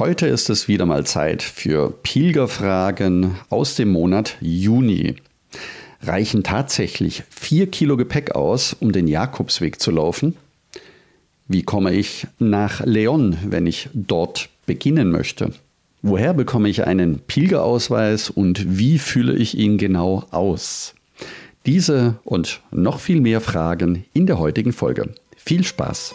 Heute ist es wieder mal Zeit für Pilgerfragen aus dem Monat Juni. Reichen tatsächlich vier Kilo Gepäck aus, um den Jakobsweg zu laufen? Wie komme ich nach Leon, wenn ich dort beginnen möchte? Woher bekomme ich einen Pilgerausweis und wie fülle ich ihn genau aus? Diese und noch viel mehr Fragen in der heutigen Folge. Viel Spaß!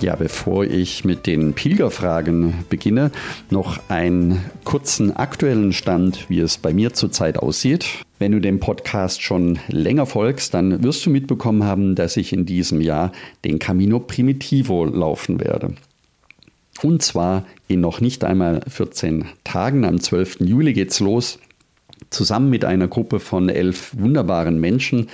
Ja, bevor ich mit den Pilgerfragen beginne, noch einen kurzen aktuellen Stand, wie es bei mir zurzeit aussieht. Wenn du dem Podcast schon länger folgst, dann wirst du mitbekommen haben, dass ich in diesem Jahr den Camino Primitivo laufen werde. Und zwar in noch nicht einmal 14 Tagen. Am 12. Juli geht's los. Zusammen mit einer Gruppe von elf wunderbaren Menschen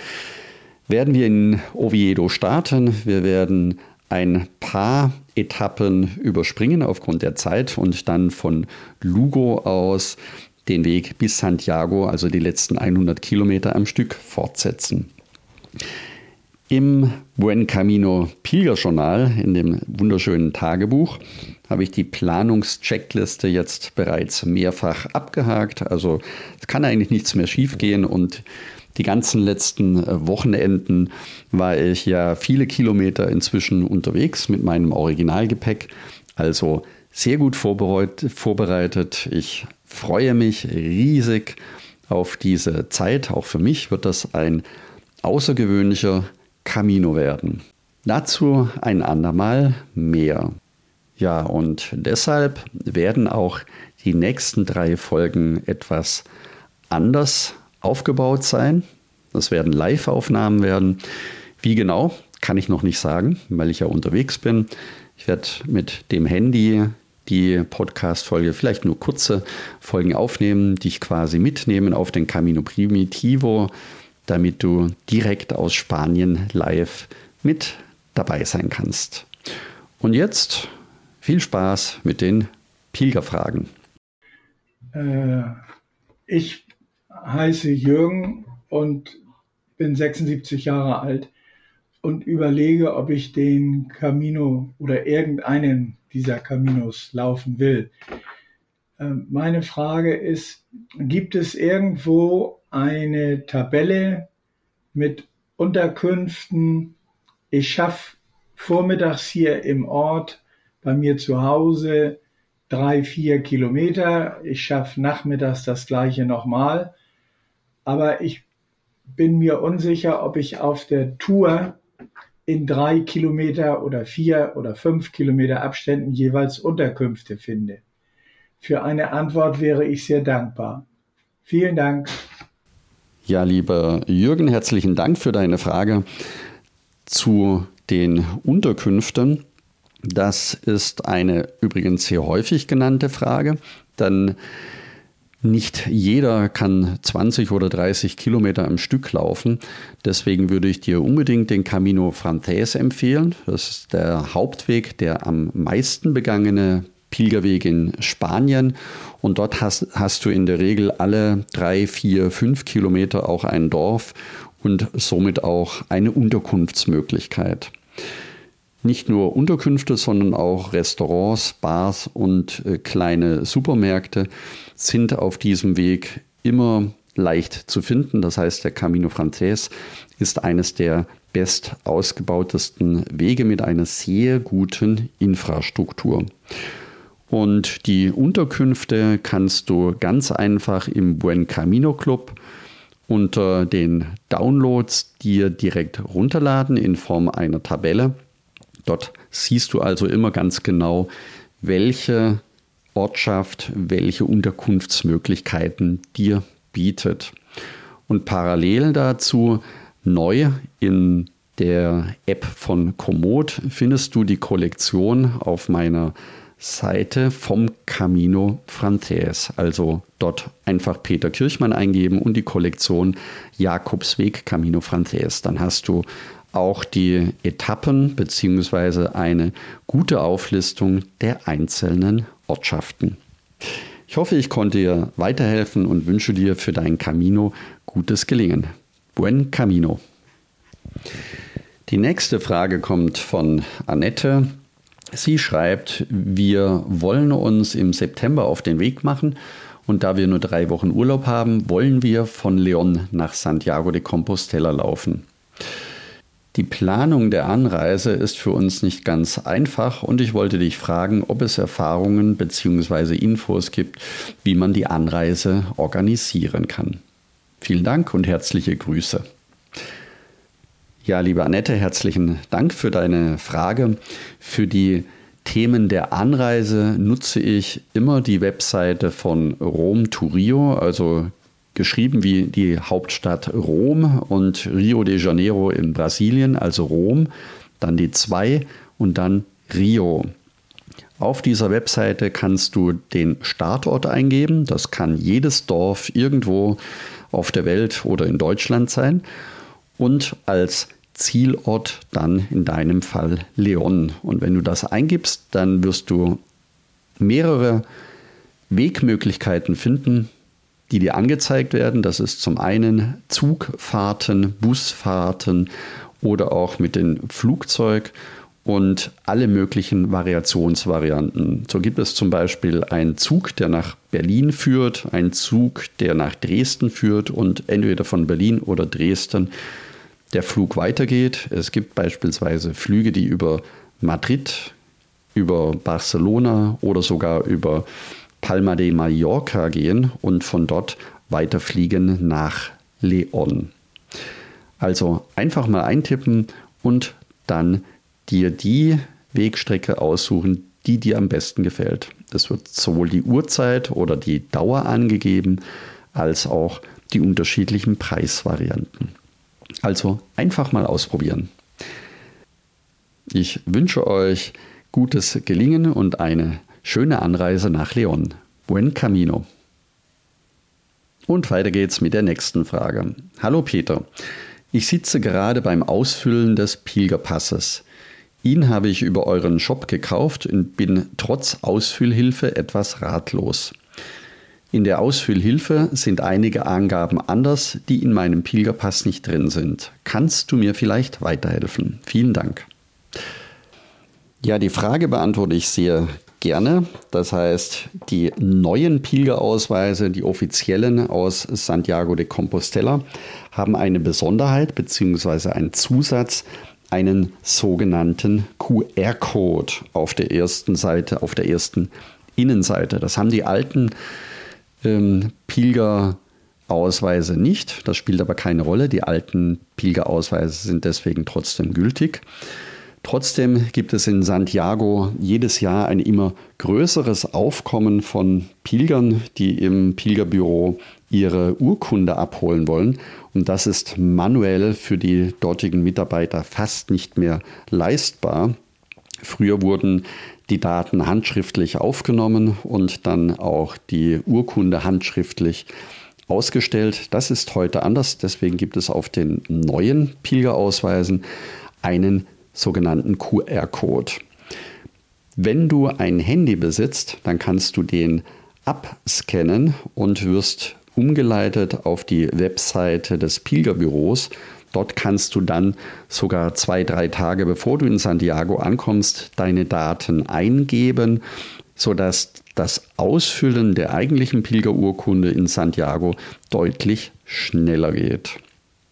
werden wir in Oviedo starten. Wir werden ein paar Etappen überspringen aufgrund der Zeit und dann von Lugo aus den Weg bis Santiago, also die letzten 100 Kilometer am Stück, fortsetzen. Im Buen Camino Pilgerjournal, in dem wunderschönen Tagebuch, habe ich die Planungscheckliste jetzt bereits mehrfach abgehakt. Also es kann eigentlich nichts mehr schiefgehen und die ganzen letzten äh, Wochenenden war ich ja viele Kilometer inzwischen unterwegs mit meinem Originalgepäck. Also sehr gut vorbereitet. Ich freue mich riesig auf diese Zeit. Auch für mich wird das ein außergewöhnlicher Camino werden. Dazu ein andermal mehr. Ja, und deshalb werden auch die nächsten drei Folgen etwas anders aufgebaut sein. Das werden Live-Aufnahmen werden. Wie genau, kann ich noch nicht sagen, weil ich ja unterwegs bin. Ich werde mit dem Handy die Podcast-Folge vielleicht nur kurze Folgen aufnehmen, die ich quasi mitnehmen auf den Camino Primitivo, damit du direkt aus Spanien live mit dabei sein kannst. Und jetzt viel Spaß mit den Pilgerfragen. Äh, ich heiße Jürgen und bin 76 Jahre alt und überlege, ob ich den Camino oder irgendeinen dieser Caminos laufen will. Ähm, meine Frage ist, gibt es irgendwo eine Tabelle mit Unterkünften? Ich schaffe vormittags hier im Ort bei mir zu Hause drei, vier Kilometer. Ich schaffe nachmittags das gleiche nochmal aber ich bin mir unsicher, ob ich auf der Tour in drei Kilometer oder vier oder fünf Kilometer Abständen jeweils Unterkünfte finde. Für eine Antwort wäre ich sehr dankbar. Vielen Dank. Ja, lieber Jürgen, herzlichen Dank für deine Frage zu den Unterkünften. Das ist eine übrigens sehr häufig genannte Frage. Dann nicht jeder kann 20 oder 30 Kilometer am Stück laufen. Deswegen würde ich dir unbedingt den Camino Frances empfehlen. Das ist der Hauptweg, der am meisten begangene Pilgerweg in Spanien. Und dort hast, hast du in der Regel alle drei, vier, fünf Kilometer auch ein Dorf und somit auch eine Unterkunftsmöglichkeit. Nicht nur Unterkünfte, sondern auch Restaurants, Bars und äh, kleine Supermärkte sind auf diesem Weg immer leicht zu finden. Das heißt, der Camino Frances ist eines der best ausgebautesten Wege mit einer sehr guten Infrastruktur. Und die Unterkünfte kannst du ganz einfach im Buen Camino Club unter den Downloads dir direkt runterladen in Form einer Tabelle. Dort siehst du also immer ganz genau, welche Ortschaft welche Unterkunftsmöglichkeiten dir bietet. Und parallel dazu neu in der App von Komoot findest du die Kollektion auf meiner Seite vom Camino Frances. Also dort einfach Peter Kirchmann eingeben und die Kollektion Jakobsweg Camino Frances. Dann hast du auch die Etappen bzw. eine gute Auflistung der einzelnen Ortschaften. Ich hoffe, ich konnte dir weiterhelfen und wünsche dir für dein Camino gutes Gelingen. Buen Camino. Die nächste Frage kommt von Annette. Sie schreibt, wir wollen uns im September auf den Weg machen und da wir nur drei Wochen Urlaub haben, wollen wir von Leon nach Santiago de Compostela laufen. Die Planung der Anreise ist für uns nicht ganz einfach und ich wollte dich fragen, ob es Erfahrungen bzw. Infos gibt, wie man die Anreise organisieren kann. Vielen Dank und herzliche Grüße. Ja, liebe Annette, herzlichen Dank für deine Frage. Für die Themen der Anreise nutze ich immer die Webseite von Rom to Rio, also geschrieben wie die Hauptstadt Rom und Rio de Janeiro in Brasilien, also Rom, dann die zwei und dann Rio. Auf dieser Webseite kannst du den Startort eingeben. Das kann jedes Dorf irgendwo auf der Welt oder in Deutschland sein und als Zielort dann in deinem Fall Leon. Und wenn du das eingibst, dann wirst du mehrere Wegmöglichkeiten finden, die dir angezeigt werden. Das ist zum einen Zugfahrten, Busfahrten oder auch mit dem Flugzeug und alle möglichen Variationsvarianten. So gibt es zum Beispiel einen Zug, der nach Berlin führt, einen Zug, der nach Dresden führt und entweder von Berlin oder Dresden der Flug weitergeht. Es gibt beispielsweise Flüge, die über Madrid, über Barcelona oder sogar über Palma de Mallorca gehen und von dort weiterfliegen nach Leon. Also einfach mal eintippen und dann dir die Wegstrecke aussuchen, die dir am besten gefällt. Es wird sowohl die Uhrzeit oder die Dauer angegeben, als auch die unterschiedlichen Preisvarianten. Also einfach mal ausprobieren. Ich wünsche euch gutes Gelingen und eine schöne Anreise nach Leon. Buen Camino. Und weiter geht's mit der nächsten Frage. Hallo Peter, ich sitze gerade beim Ausfüllen des Pilgerpasses. Ihn habe ich über euren Shop gekauft und bin trotz Ausfüllhilfe etwas ratlos. In der Ausfüllhilfe sind einige Angaben anders, die in meinem Pilgerpass nicht drin sind. Kannst du mir vielleicht weiterhelfen? Vielen Dank. Ja, die Frage beantworte ich sehr gerne. Das heißt, die neuen Pilgerausweise, die offiziellen aus Santiago de Compostela, haben eine Besonderheit bzw. einen Zusatz, einen sogenannten QR-Code auf der ersten Seite, auf der ersten Innenseite. Das haben die alten ähm, Pilgerausweise nicht. Das spielt aber keine Rolle. Die alten Pilgerausweise sind deswegen trotzdem gültig. Trotzdem gibt es in Santiago jedes Jahr ein immer größeres Aufkommen von Pilgern, die im Pilgerbüro ihre Urkunde abholen wollen. Und das ist manuell für die dortigen Mitarbeiter fast nicht mehr leistbar. Früher wurden die Daten handschriftlich aufgenommen und dann auch die Urkunde handschriftlich ausgestellt. Das ist heute anders. Deswegen gibt es auf den neuen Pilgerausweisen einen sogenannten QR-Code. Wenn du ein Handy besitzt, dann kannst du den abscannen und wirst umgeleitet auf die Webseite des Pilgerbüros Dort kannst du dann sogar zwei, drei Tage bevor du in Santiago ankommst, deine Daten eingeben, sodass das Ausfüllen der eigentlichen Pilgerurkunde in Santiago deutlich schneller geht.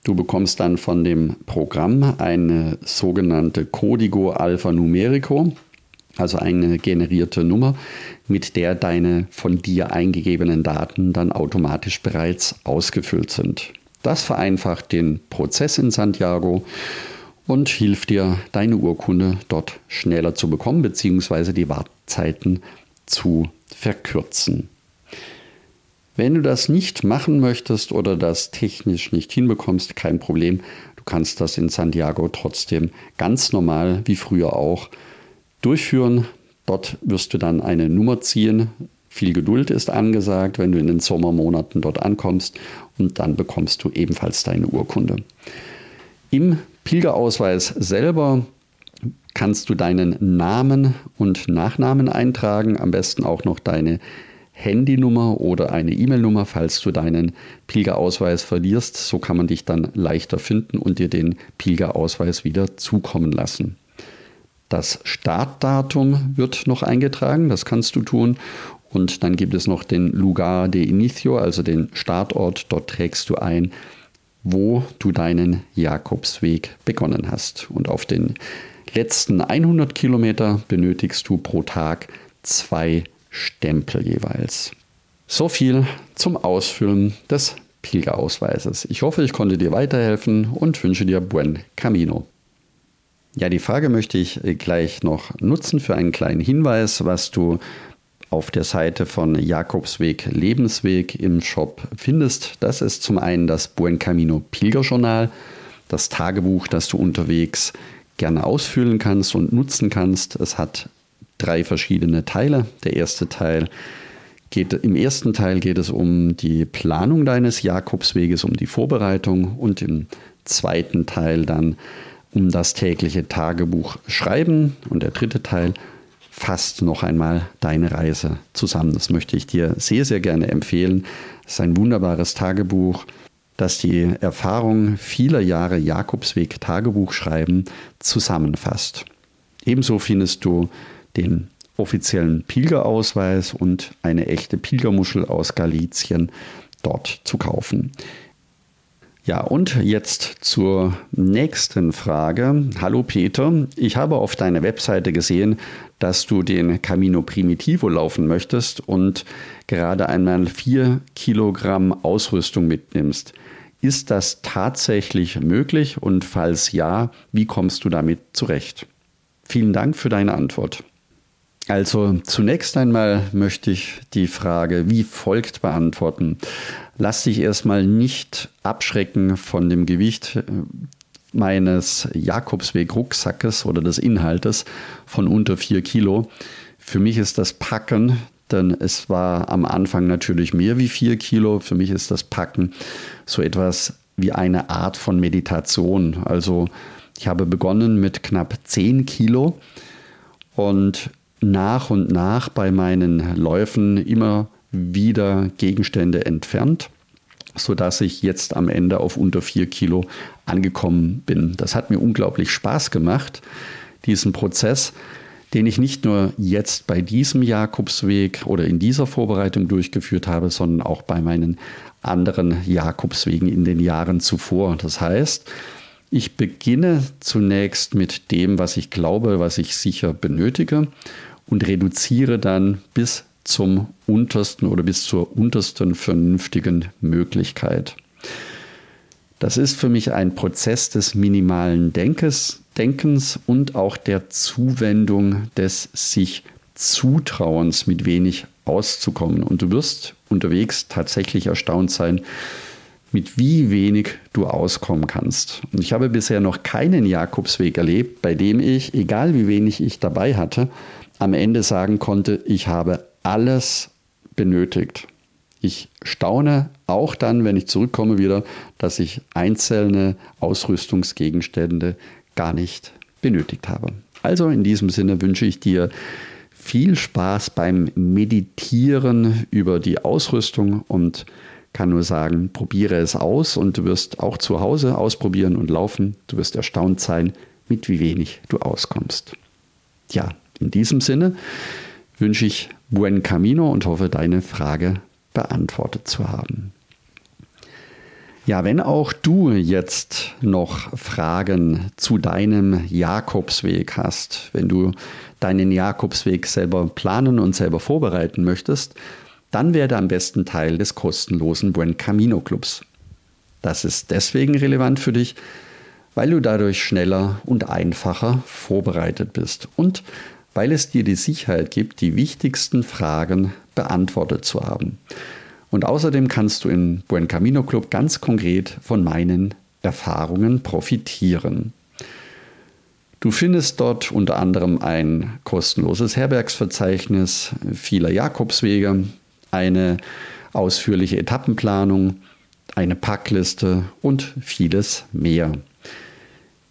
Du bekommst dann von dem Programm eine sogenannte Código Alphanumerico, also eine generierte Nummer, mit der deine von dir eingegebenen Daten dann automatisch bereits ausgefüllt sind. Das vereinfacht den Prozess in Santiago und hilft dir, deine Urkunde dort schneller zu bekommen bzw. die Wartezeiten zu verkürzen. Wenn du das nicht machen möchtest oder das technisch nicht hinbekommst, kein Problem. Du kannst das in Santiago trotzdem ganz normal wie früher auch durchführen. Dort wirst du dann eine Nummer ziehen. Viel Geduld ist angesagt, wenn du in den Sommermonaten dort ankommst und dann bekommst du ebenfalls deine Urkunde. Im Pilgerausweis selber kannst du deinen Namen und Nachnamen eintragen, am besten auch noch deine Handynummer oder eine E-Mail-Nummer, falls du deinen Pilgerausweis verlierst. So kann man dich dann leichter finden und dir den Pilgerausweis wieder zukommen lassen. Das Startdatum wird noch eingetragen, das kannst du tun. Und dann gibt es noch den Lugar de Inicio, also den Startort. Dort trägst du ein, wo du deinen Jakobsweg begonnen hast. Und auf den letzten 100 Kilometer benötigst du pro Tag zwei Stempel jeweils. So viel zum Ausfüllen des Pilgerausweises. Ich hoffe, ich konnte dir weiterhelfen und wünsche dir buen camino. Ja, die Frage möchte ich gleich noch nutzen für einen kleinen Hinweis, was du auf der Seite von Jakobsweg Lebensweg im Shop findest. Das ist zum einen das Buen Camino Pilgerjournal, das Tagebuch, das du unterwegs gerne ausfüllen kannst und nutzen kannst. Es hat drei verschiedene Teile. Der erste Teil geht, im ersten Teil geht es um die Planung deines Jakobsweges, um die Vorbereitung und im zweiten Teil dann um das tägliche Tagebuch schreiben und der dritte Teil fasst noch einmal deine Reise zusammen. Das möchte ich dir sehr, sehr gerne empfehlen. Es ist ein wunderbares Tagebuch, das die Erfahrung vieler Jahre Jakobsweg Tagebuch schreiben zusammenfasst. Ebenso findest du den offiziellen Pilgerausweis und eine echte Pilgermuschel aus Galizien dort zu kaufen. Ja, und jetzt zur nächsten Frage. Hallo Peter, ich habe auf deiner Webseite gesehen, dass du den Camino Primitivo laufen möchtest und gerade einmal vier Kilogramm Ausrüstung mitnimmst. Ist das tatsächlich möglich und falls ja, wie kommst du damit zurecht? Vielen Dank für deine Antwort. Also zunächst einmal möchte ich die Frage wie folgt beantworten. Lass dich erstmal nicht abschrecken von dem Gewicht äh, meines Jakobsweg-Rucksackes oder des Inhaltes von unter vier Kilo. Für mich ist das Packen, denn es war am Anfang natürlich mehr wie vier Kilo. Für mich ist das Packen so etwas wie eine Art von Meditation. Also ich habe begonnen mit knapp zehn Kilo und nach und nach bei meinen Läufen immer wieder Gegenstände entfernt, sodass ich jetzt am Ende auf unter vier Kilo angekommen bin. Das hat mir unglaublich Spaß gemacht, diesen Prozess, den ich nicht nur jetzt bei diesem Jakobsweg oder in dieser Vorbereitung durchgeführt habe, sondern auch bei meinen anderen Jakobswegen in den Jahren zuvor. Das heißt, ich beginne zunächst mit dem, was ich glaube, was ich sicher benötige und reduziere dann bis zum untersten oder bis zur untersten vernünftigen Möglichkeit. Das ist für mich ein Prozess des minimalen Denkens, Denkens und auch der Zuwendung des sich Zutrauens, mit wenig auszukommen. Und du wirst unterwegs tatsächlich erstaunt sein, mit wie wenig du auskommen kannst. Und ich habe bisher noch keinen Jakobsweg erlebt, bei dem ich, egal wie wenig ich dabei hatte, am Ende sagen konnte, ich habe alles benötigt. Ich staune auch dann, wenn ich zurückkomme wieder, dass ich einzelne Ausrüstungsgegenstände gar nicht benötigt habe. Also in diesem Sinne wünsche ich dir viel Spaß beim Meditieren über die Ausrüstung und kann nur sagen, probiere es aus und du wirst auch zu Hause ausprobieren und laufen. Du wirst erstaunt sein, mit wie wenig du auskommst. Ja, in diesem Sinne wünsche ich Buen Camino und hoffe, deine Frage beantwortet zu haben. Ja, wenn auch du jetzt noch Fragen zu deinem Jakobsweg hast, wenn du deinen Jakobsweg selber planen und selber vorbereiten möchtest, dann werde am besten Teil des kostenlosen Buen Camino Clubs. Das ist deswegen relevant für dich, weil du dadurch schneller und einfacher vorbereitet bist und weil es dir die Sicherheit gibt, die wichtigsten Fragen beantwortet zu haben. Und außerdem kannst du im Buen Camino Club ganz konkret von meinen Erfahrungen profitieren. Du findest dort unter anderem ein kostenloses Herbergsverzeichnis vieler Jakobswege, eine ausführliche Etappenplanung, eine Packliste und vieles mehr.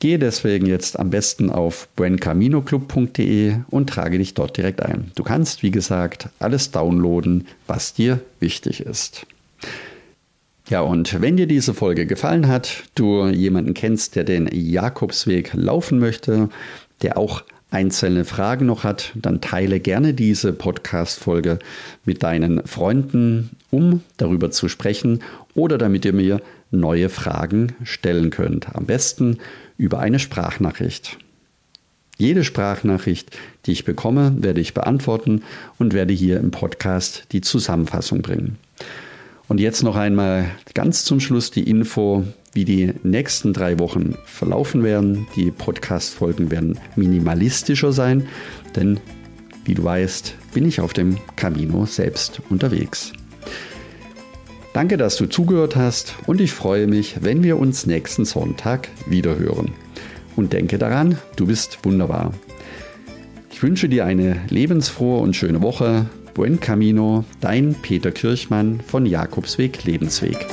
Gehe deswegen jetzt am besten auf buencaminoclub.de und trage dich dort direkt ein. Du kannst, wie gesagt, alles downloaden, was dir wichtig ist. Ja, und wenn dir diese Folge gefallen hat, du jemanden kennst, der den Jakobsweg laufen möchte, der auch einzelne Fragen noch hat, dann teile gerne diese Podcast-Folge mit deinen Freunden, um darüber zu sprechen oder damit ihr mir neue Fragen stellen könnt. Am besten über eine Sprachnachricht. Jede Sprachnachricht, die ich bekomme, werde ich beantworten und werde hier im Podcast die Zusammenfassung bringen. Und jetzt noch einmal ganz zum Schluss die Info, wie die nächsten drei Wochen verlaufen werden. Die Podcast-Folgen werden minimalistischer sein, denn wie du weißt, bin ich auf dem Camino selbst unterwegs. Danke, dass du zugehört hast und ich freue mich, wenn wir uns nächsten Sonntag wiederhören. Und denke daran, du bist wunderbar. Ich wünsche dir eine lebensfrohe und schöne Woche. Buen Camino, dein Peter Kirchmann von Jakobsweg Lebensweg.